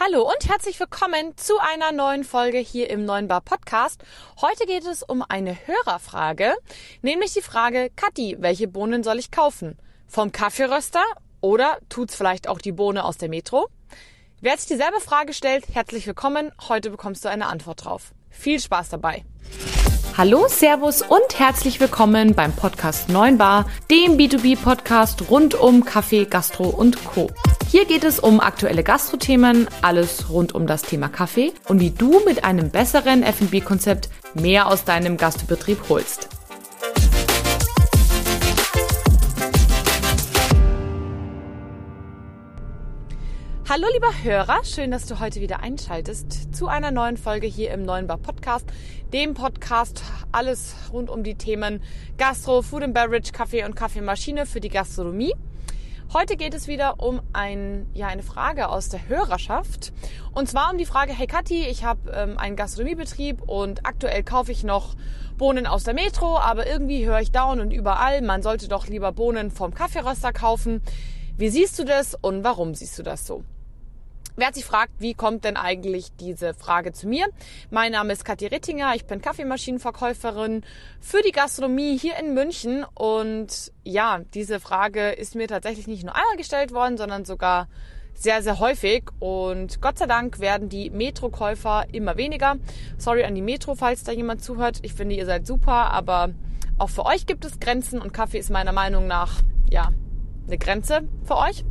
Hallo und herzlich willkommen zu einer neuen Folge hier im Neuen Bar Podcast. Heute geht es um eine Hörerfrage, nämlich die Frage, Kathi, welche Bohnen soll ich kaufen? Vom Kaffeeröster oder tut's vielleicht auch die Bohne aus der Metro? Wer sich dieselbe Frage stellt, herzlich willkommen. Heute bekommst du eine Antwort drauf. Viel Spaß dabei. Hallo, Servus und herzlich willkommen beim Podcast 9 Bar, dem B2B-Podcast rund um Kaffee, Gastro und Co. Hier geht es um aktuelle Gastrothemen, alles rund um das Thema Kaffee und wie du mit einem besseren F&B-Konzept mehr aus deinem Gastbetrieb holst. Hallo lieber Hörer, schön, dass du heute wieder einschaltest zu einer neuen Folge hier im Neuen Bar Podcast, dem Podcast alles rund um die Themen Gastro, Food and Beverage, Kaffee und Kaffeemaschine für die Gastronomie. Heute geht es wieder um ein, ja, eine Frage aus der Hörerschaft. Und zwar um die Frage, hey Kathi, ich habe ähm, einen Gastronomiebetrieb und aktuell kaufe ich noch Bohnen aus der Metro, aber irgendwie höre ich down und überall, man sollte doch lieber Bohnen vom Kaffeeröster kaufen. Wie siehst du das und warum siehst du das so? Wer sich fragt, wie kommt denn eigentlich diese Frage zu mir? Mein Name ist Kathi Rittinger, ich bin Kaffeemaschinenverkäuferin für die Gastronomie hier in München und ja, diese Frage ist mir tatsächlich nicht nur einmal gestellt worden, sondern sogar sehr, sehr häufig und Gott sei Dank werden die Metro-Käufer immer weniger. Sorry an die Metro, falls da jemand zuhört. Ich finde, ihr seid super, aber auch für euch gibt es Grenzen und Kaffee ist meiner Meinung nach, ja, eine Grenze für euch.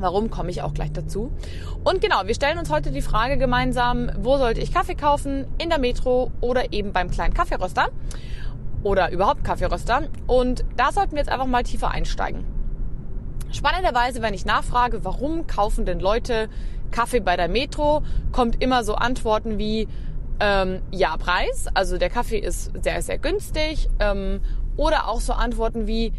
Warum komme ich auch gleich dazu. Und genau, wir stellen uns heute die Frage gemeinsam, wo sollte ich Kaffee kaufen? In der Metro oder eben beim kleinen Kaffeeröster? Oder überhaupt Kaffeeröster? Und da sollten wir jetzt einfach mal tiefer einsteigen. Spannenderweise, wenn ich nachfrage, warum kaufen denn Leute Kaffee bei der Metro, kommt immer so Antworten wie, ähm, ja, Preis, also der Kaffee ist sehr, sehr günstig. Ähm, oder auch so Antworten wie,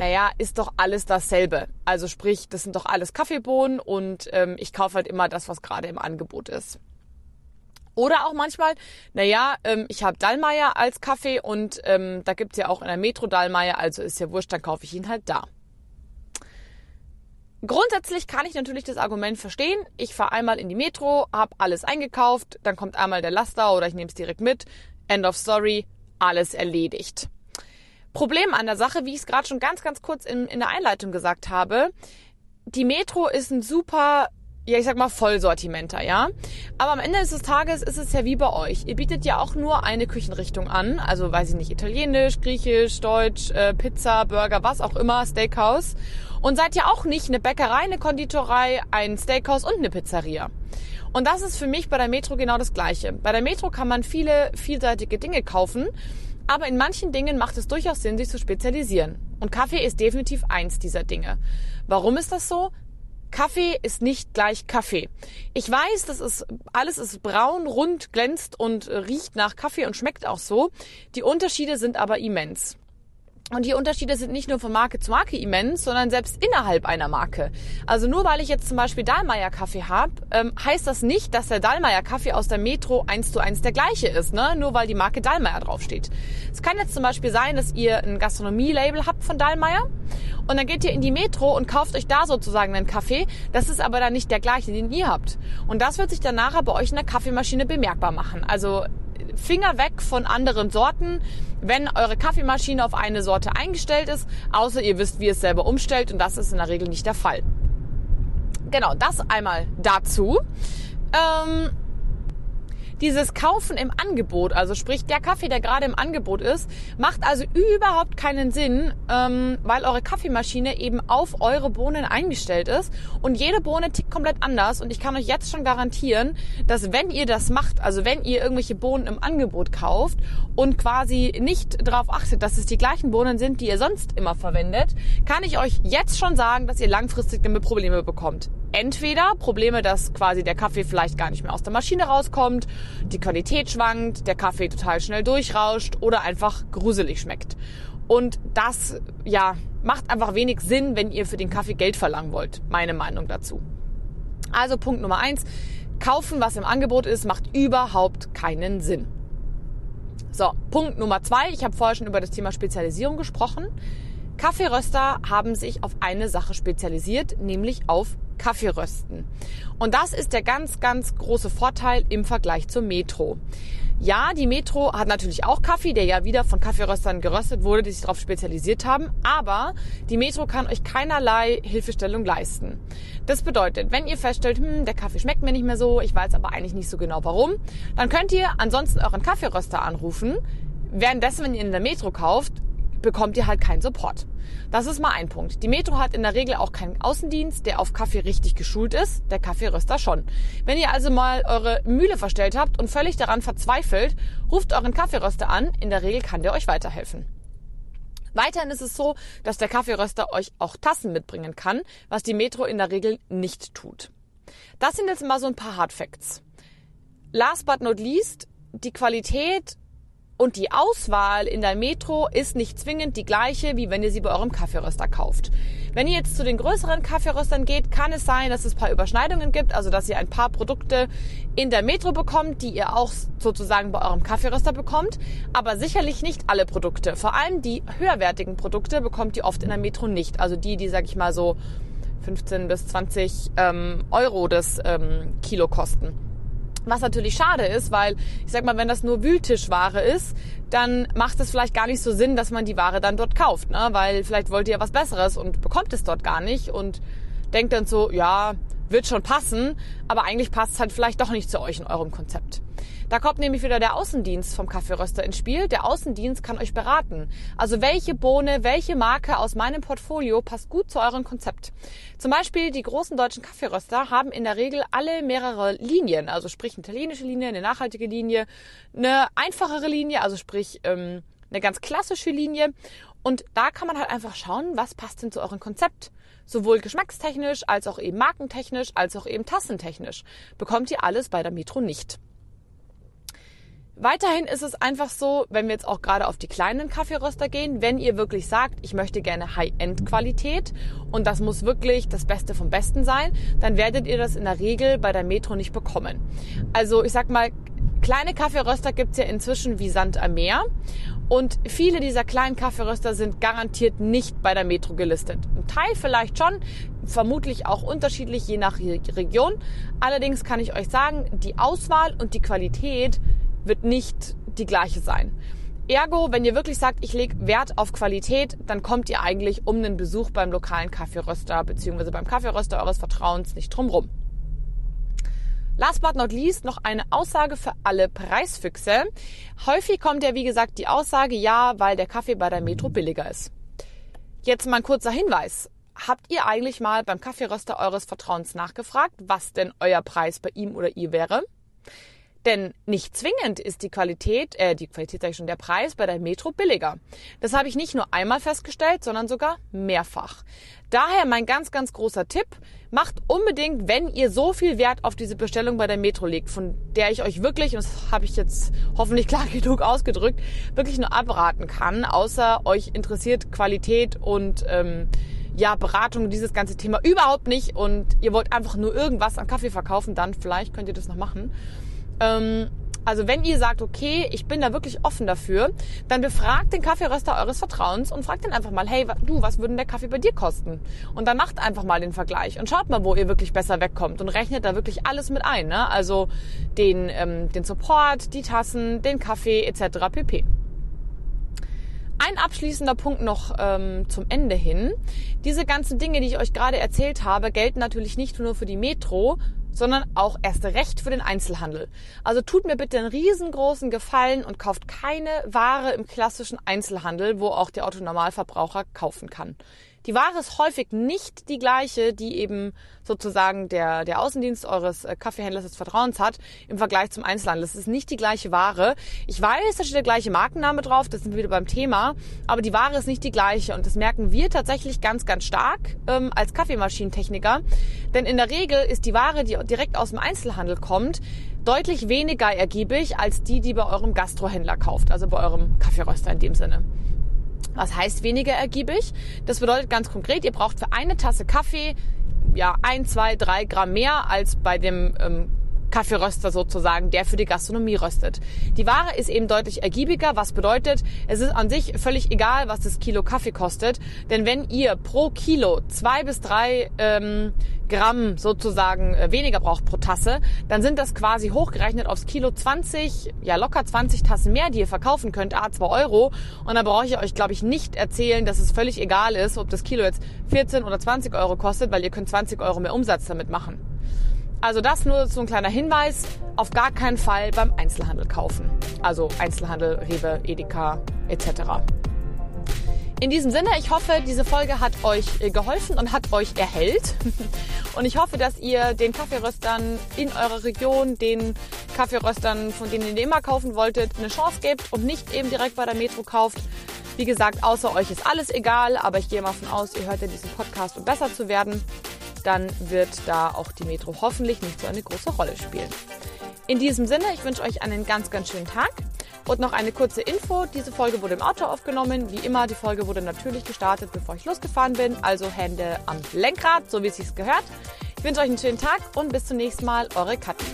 naja, ist doch alles dasselbe. Also sprich, das sind doch alles Kaffeebohnen und ähm, ich kaufe halt immer das, was gerade im Angebot ist. Oder auch manchmal, naja, ähm, ich habe Dallmayr als Kaffee und ähm, da gibt's ja auch in der Metro Dallmayr, also ist ja wurscht, dann kaufe ich ihn halt da. Grundsätzlich kann ich natürlich das Argument verstehen. Ich fahre einmal in die Metro, habe alles eingekauft, dann kommt einmal der Laster oder ich nehme es direkt mit. End of story, alles erledigt. Problem an der Sache, wie ich es gerade schon ganz, ganz kurz in, in der Einleitung gesagt habe, die Metro ist ein super ja, ich sag mal Vollsortimenter, ja. Aber am Ende des Tages ist es ja wie bei euch. Ihr bietet ja auch nur eine Küchenrichtung an. Also, weiß ich nicht, Italienisch, Griechisch, Deutsch, äh, Pizza, Burger, was auch immer, Steakhouse. Und seid ja auch nicht eine Bäckerei, eine Konditorei, ein Steakhouse und eine Pizzeria. Und das ist für mich bei der Metro genau das Gleiche. Bei der Metro kann man viele vielseitige Dinge kaufen. Aber in manchen Dingen macht es durchaus Sinn, sich zu spezialisieren. Und Kaffee ist definitiv eins dieser Dinge. Warum ist das so? Kaffee ist nicht gleich Kaffee. Ich weiß, das ist alles ist braun, rund, glänzt und riecht nach Kaffee und schmeckt auch so. Die Unterschiede sind aber immens. Und die Unterschiede sind nicht nur von Marke zu Marke immens, sondern selbst innerhalb einer Marke. Also nur weil ich jetzt zum Beispiel Dahlmeier Kaffee habe, ähm, heißt das nicht, dass der Dahlmeier Kaffee aus der Metro eins zu eins der gleiche ist, ne? Nur weil die Marke Dahlmeier draufsteht. Es kann jetzt zum Beispiel sein, dass ihr ein Gastronomie-Label habt von Dahlmeier und dann geht ihr in die Metro und kauft euch da sozusagen einen Kaffee. Das ist aber dann nicht der gleiche, den ihr habt. Und das wird sich dann nachher bei euch in der Kaffeemaschine bemerkbar machen. Also Finger weg von anderen Sorten, wenn eure Kaffeemaschine auf eine Sorte eingestellt ist, außer ihr wisst, wie ihr es selber umstellt und das ist in der Regel nicht der Fall. Genau, das einmal dazu. Ähm, dieses Kaufen im Angebot, also sprich der Kaffee, der gerade im Angebot ist, macht also überhaupt keinen Sinn, ähm, weil eure Kaffeemaschine eben auf eure Bohnen eingestellt ist. Und jede Bohne tickt komplett anders. Und ich kann euch jetzt schon garantieren, dass wenn ihr das macht, also wenn ihr irgendwelche Bohnen im Angebot kauft und quasi nicht darauf achtet, dass es die gleichen Bohnen sind, die ihr sonst immer verwendet, kann ich euch jetzt schon sagen, dass ihr langfristig damit Probleme bekommt entweder Probleme, dass quasi der Kaffee vielleicht gar nicht mehr aus der Maschine rauskommt, die Qualität schwankt, der Kaffee total schnell durchrauscht oder einfach gruselig schmeckt. Und das, ja, macht einfach wenig Sinn, wenn ihr für den Kaffee Geld verlangen wollt. Meine Meinung dazu. Also Punkt Nummer eins. Kaufen, was im Angebot ist, macht überhaupt keinen Sinn. So, Punkt Nummer zwei. Ich habe vorher schon über das Thema Spezialisierung gesprochen. Kaffeeröster haben sich auf eine Sache spezialisiert, nämlich auf Kaffee rösten. Und das ist der ganz, ganz große Vorteil im Vergleich zur Metro. Ja, die Metro hat natürlich auch Kaffee, der ja wieder von Kaffeeröstern geröstet wurde, die sich darauf spezialisiert haben. Aber die Metro kann euch keinerlei Hilfestellung leisten. Das bedeutet, wenn ihr feststellt, hm, der Kaffee schmeckt mir nicht mehr so, ich weiß aber eigentlich nicht so genau warum, dann könnt ihr ansonsten euren Kaffeeröster anrufen. Währenddessen, wenn ihr in der Metro kauft, bekommt ihr halt keinen Support. Das ist mal ein Punkt. Die Metro hat in der Regel auch keinen Außendienst, der auf Kaffee richtig geschult ist, der Kaffeeröster schon. Wenn ihr also mal eure Mühle verstellt habt und völlig daran verzweifelt, ruft euren Kaffeeröster an, in der Regel kann der euch weiterhelfen. Weiterhin ist es so, dass der Kaffeeröster euch auch Tassen mitbringen kann, was die Metro in der Regel nicht tut. Das sind jetzt mal so ein paar Hard Facts. Last but not least, die Qualität und die Auswahl in der Metro ist nicht zwingend die gleiche, wie wenn ihr sie bei eurem Kaffeeröster kauft. Wenn ihr jetzt zu den größeren Kaffeeröstern geht, kann es sein, dass es ein paar Überschneidungen gibt, also dass ihr ein paar Produkte in der Metro bekommt, die ihr auch sozusagen bei eurem Kaffeeröster bekommt, aber sicherlich nicht alle Produkte. Vor allem die höherwertigen Produkte bekommt ihr oft in der Metro nicht. Also die, die, sag ich mal so 15 bis 20 ähm, Euro das ähm, Kilo kosten. Was natürlich schade ist, weil ich sag mal, wenn das nur Wühltischware ist, dann macht es vielleicht gar nicht so Sinn, dass man die Ware dann dort kauft, ne? Weil vielleicht wollt ihr was Besseres und bekommt es dort gar nicht und denkt dann so, ja, wird schon passen, aber eigentlich passt es halt vielleicht doch nicht zu euch in eurem Konzept. Da kommt nämlich wieder der Außendienst vom Kaffeeröster ins Spiel. Der Außendienst kann euch beraten. Also welche Bohne, welche Marke aus meinem Portfolio passt gut zu eurem Konzept. Zum Beispiel die großen deutschen Kaffeeröster haben in der Regel alle mehrere Linien. Also sprich eine italienische Linie, eine nachhaltige Linie, eine einfachere Linie, also sprich ähm, eine ganz klassische Linie. Und da kann man halt einfach schauen, was passt denn zu eurem Konzept. Sowohl geschmackstechnisch als auch eben markentechnisch als auch eben tassentechnisch. Bekommt ihr alles bei der Metro nicht. Weiterhin ist es einfach so, wenn wir jetzt auch gerade auf die kleinen Kaffeeröster gehen, wenn ihr wirklich sagt, ich möchte gerne High-End-Qualität und das muss wirklich das Beste vom Besten sein, dann werdet ihr das in der Regel bei der Metro nicht bekommen. Also ich sag mal, kleine Kaffeeröster gibt's ja inzwischen wie Sand am Meer und viele dieser kleinen Kaffeeröster sind garantiert nicht bei der Metro gelistet. Ein Teil vielleicht schon, vermutlich auch unterschiedlich je nach Region. Allerdings kann ich euch sagen, die Auswahl und die Qualität wird nicht die gleiche sein. Ergo, wenn ihr wirklich sagt, ich lege Wert auf Qualität, dann kommt ihr eigentlich um den Besuch beim lokalen Kaffeeröster bzw. beim Kaffeeröster eures Vertrauens nicht drumrum. Last but not least noch eine Aussage für alle Preisfüchse. Häufig kommt ja, wie gesagt, die Aussage, ja, weil der Kaffee bei der Metro billiger ist. Jetzt mal ein kurzer Hinweis. Habt ihr eigentlich mal beim Kaffeeröster eures Vertrauens nachgefragt, was denn euer Preis bei ihm oder ihr wäre? Denn nicht zwingend ist die Qualität, äh, die Qualität sage ich schon, der Preis bei der Metro billiger. Das habe ich nicht nur einmal festgestellt, sondern sogar mehrfach. Daher mein ganz, ganz großer Tipp, macht unbedingt, wenn ihr so viel Wert auf diese Bestellung bei der Metro legt, von der ich euch wirklich, und das habe ich jetzt hoffentlich klar genug ausgedrückt, wirklich nur abraten kann, außer euch interessiert Qualität und ähm, ja, Beratung, dieses ganze Thema überhaupt nicht und ihr wollt einfach nur irgendwas an Kaffee verkaufen, dann vielleicht könnt ihr das noch machen. Ähm, also wenn ihr sagt, okay, ich bin da wirklich offen dafür, dann befragt den Kaffeeröster eures Vertrauens und fragt ihn einfach mal, hey, du, was würde der Kaffee bei dir kosten? Und dann macht einfach mal den Vergleich und schaut mal, wo ihr wirklich besser wegkommt und rechnet da wirklich alles mit ein. Ne? Also den, ähm, den Support, die Tassen, den Kaffee etc. pp. Ein abschließender Punkt noch ähm, zum Ende hin. Diese ganzen Dinge, die ich euch gerade erzählt habe, gelten natürlich nicht nur für die Metro, sondern auch erst recht für den Einzelhandel. Also tut mir bitte einen riesengroßen Gefallen und kauft keine Ware im klassischen Einzelhandel, wo auch der Autonormalverbraucher kaufen kann. Die Ware ist häufig nicht die gleiche, die eben sozusagen der, der Außendienst eures äh, Kaffeehändlers des Vertrauens hat im Vergleich zum Einzelhandel. Es ist nicht die gleiche Ware. Ich weiß, da steht der gleiche Markenname drauf, das sind wir wieder beim Thema, aber die Ware ist nicht die gleiche und das merken wir tatsächlich ganz, ganz stark ähm, als Kaffeemaschinentechniker. Denn in der Regel ist die Ware, die direkt aus dem Einzelhandel kommt, deutlich weniger ergiebig als die, die bei eurem Gastrohändler kauft, also bei eurem Kaffeeröster in dem Sinne. Was heißt weniger ergiebig? Das bedeutet ganz konkret, ihr braucht für eine Tasse Kaffee ja ein, zwei, drei Gramm mehr als bei dem ähm, Kaffeeröster sozusagen, der für die Gastronomie röstet. Die Ware ist eben deutlich ergiebiger, was bedeutet, es ist an sich völlig egal, was das Kilo Kaffee kostet, denn wenn ihr pro Kilo zwei bis drei ähm, Gramm sozusagen äh, weniger braucht pro Tasse, dann sind das quasi hochgerechnet aufs Kilo 20, ja locker 20 Tassen mehr, die ihr verkaufen könnt, a 2 Euro. Und da brauche ich euch, glaube ich, nicht erzählen, dass es völlig egal ist, ob das Kilo jetzt 14 oder 20 Euro kostet, weil ihr könnt 20 Euro mehr Umsatz damit machen. Also das nur so ein kleiner Hinweis, auf gar keinen Fall beim Einzelhandel kaufen. Also Einzelhandel, Rewe, Edeka etc. In diesem Sinne, ich hoffe, diese Folge hat euch äh, geholfen und hat euch erhellt. Und ich hoffe, dass ihr den Kaffeeröstern in eurer Region, den Kaffeeröstern, von denen ihr immer kaufen wolltet, eine Chance gebt und nicht eben direkt bei der Metro kauft. Wie gesagt, außer euch ist alles egal, aber ich gehe mal von aus, ihr hört ja diesen Podcast, um besser zu werden dann wird da auch die Metro hoffentlich nicht so eine große Rolle spielen. In diesem Sinne, ich wünsche euch einen ganz, ganz schönen Tag. Und noch eine kurze Info. Diese Folge wurde im Auto aufgenommen. Wie immer, die Folge wurde natürlich gestartet, bevor ich losgefahren bin. Also Hände am Lenkrad, so wie es sich gehört. Ich wünsche euch einen schönen Tag und bis zum nächsten Mal. Eure Katja.